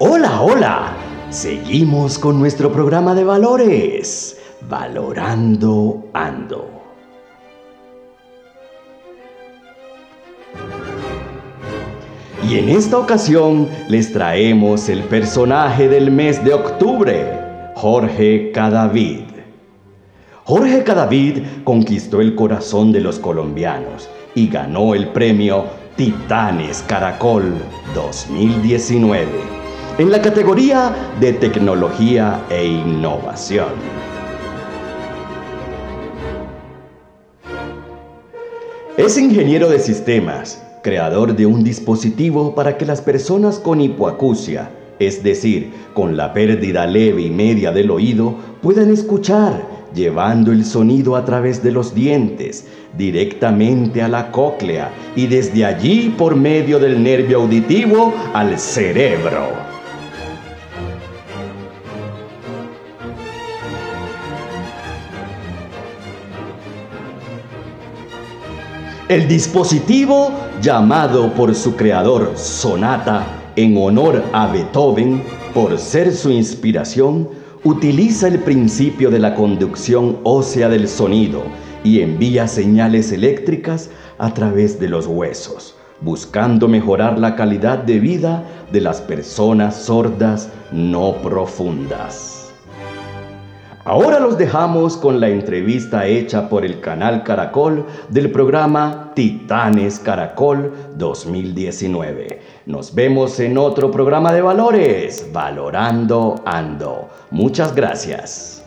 Hola, hola. Seguimos con nuestro programa de valores, Valorando Ando. Y en esta ocasión les traemos el personaje del mes de octubre, Jorge Cadavid. Jorge Cadavid conquistó el corazón de los colombianos y ganó el premio Titanes Caracol 2019 en la categoría de tecnología e innovación. Es ingeniero de sistemas, creador de un dispositivo para que las personas con hipoacusia, es decir, con la pérdida leve y media del oído, puedan escuchar, llevando el sonido a través de los dientes, directamente a la cóclea y desde allí por medio del nervio auditivo al cerebro. El dispositivo, llamado por su creador Sonata en honor a Beethoven, por ser su inspiración, utiliza el principio de la conducción ósea del sonido y envía señales eléctricas a través de los huesos, buscando mejorar la calidad de vida de las personas sordas no profundas. Ahora los dejamos con la entrevista hecha por el canal Caracol del programa Titanes Caracol 2019. Nos vemos en otro programa de valores, Valorando Ando. Muchas gracias.